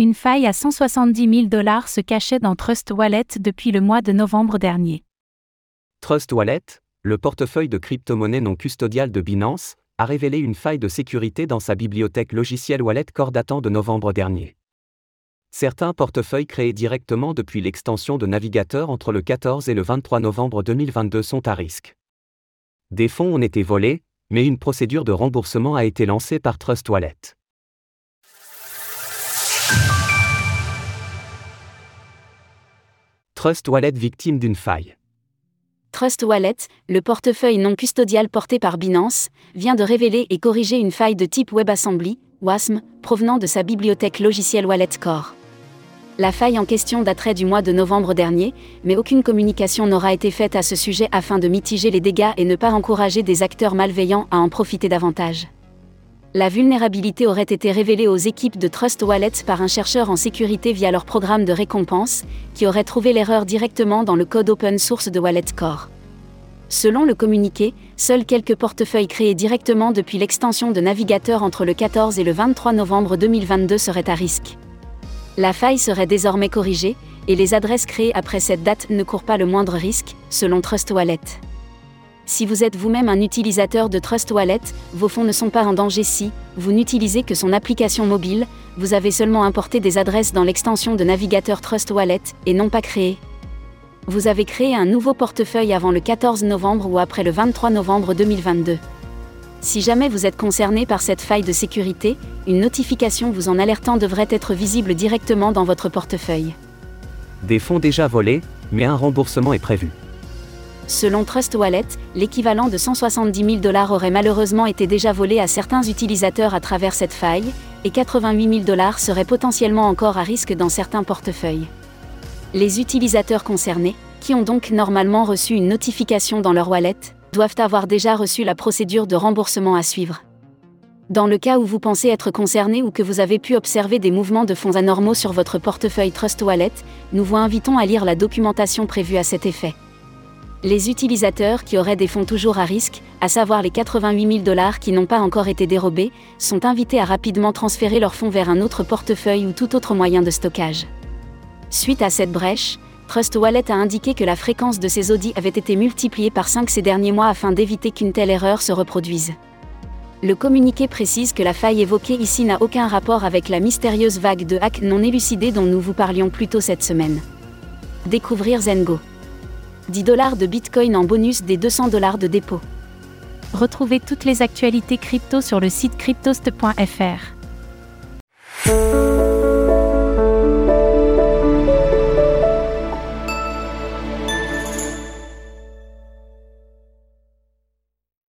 Une faille à 170 000 dollars se cachait dans Trust Wallet depuis le mois de novembre dernier. Trust Wallet, le portefeuille de crypto-monnaies non custodiales de Binance, a révélé une faille de sécurité dans sa bibliothèque logicielle Wallet Core datant de novembre dernier. Certains portefeuilles créés directement depuis l'extension de navigateur entre le 14 et le 23 novembre 2022 sont à risque. Des fonds ont été volés, mais une procédure de remboursement a été lancée par Trust Wallet. Trust Wallet victime d'une faille. Trust Wallet, le portefeuille non custodial porté par Binance, vient de révéler et corriger une faille de type WebAssembly, WASM, provenant de sa bibliothèque logicielle Wallet Core. La faille en question daterait du mois de novembre dernier, mais aucune communication n'aura été faite à ce sujet afin de mitiger les dégâts et ne pas encourager des acteurs malveillants à en profiter davantage. La vulnérabilité aurait été révélée aux équipes de Trust Wallet par un chercheur en sécurité via leur programme de récompense, qui aurait trouvé l'erreur directement dans le code open source de Wallet Core. Selon le communiqué, seuls quelques portefeuilles créés directement depuis l'extension de navigateur entre le 14 et le 23 novembre 2022 seraient à risque. La faille serait désormais corrigée, et les adresses créées après cette date ne courent pas le moindre risque, selon Trust Wallet. Si vous êtes vous-même un utilisateur de Trust Wallet, vos fonds ne sont pas en danger si, vous n'utilisez que son application mobile, vous avez seulement importé des adresses dans l'extension de navigateur Trust Wallet, et non pas créé. Vous avez créé un nouveau portefeuille avant le 14 novembre ou après le 23 novembre 2022. Si jamais vous êtes concerné par cette faille de sécurité, une notification vous en alertant devrait être visible directement dans votre portefeuille. Des fonds déjà volés, mais un remboursement est prévu. Selon Trust Wallet, l'équivalent de 170 000 dollars aurait malheureusement été déjà volé à certains utilisateurs à travers cette faille, et 88 000 dollars seraient potentiellement encore à risque dans certains portefeuilles. Les utilisateurs concernés, qui ont donc normalement reçu une notification dans leur wallet, doivent avoir déjà reçu la procédure de remboursement à suivre. Dans le cas où vous pensez être concerné ou que vous avez pu observer des mouvements de fonds anormaux sur votre portefeuille Trust Wallet, nous vous invitons à lire la documentation prévue à cet effet. Les utilisateurs qui auraient des fonds toujours à risque, à savoir les 88 000 dollars qui n'ont pas encore été dérobés, sont invités à rapidement transférer leurs fonds vers un autre portefeuille ou tout autre moyen de stockage. Suite à cette brèche, Trust Wallet a indiqué que la fréquence de ces audits avait été multipliée par 5 ces derniers mois afin d'éviter qu'une telle erreur se reproduise. Le communiqué précise que la faille évoquée ici n'a aucun rapport avec la mystérieuse vague de hack non élucidée dont nous vous parlions plus tôt cette semaine. Découvrir Zengo. 10 dollars de Bitcoin en bonus des 200 dollars de dépôt. Retrouvez toutes les actualités crypto sur le site cryptost.fr.